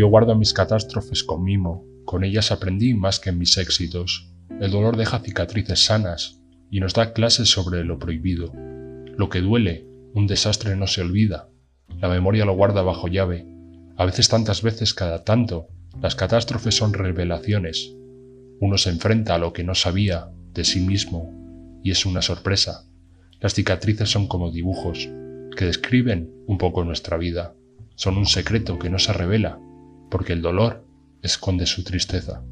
Yo guardo mis catástrofes con mimo, con ellas aprendí más que en mis éxitos. El dolor deja cicatrices sanas y nos da clases sobre lo prohibido. Lo que duele, un desastre no se olvida. La memoria lo guarda bajo llave. A veces tantas veces cada tanto, las catástrofes son revelaciones. Uno se enfrenta a lo que no sabía de sí mismo y es una sorpresa. Las cicatrices son como dibujos que describen un poco nuestra vida. Son un secreto que no se revela porque el dolor esconde su tristeza.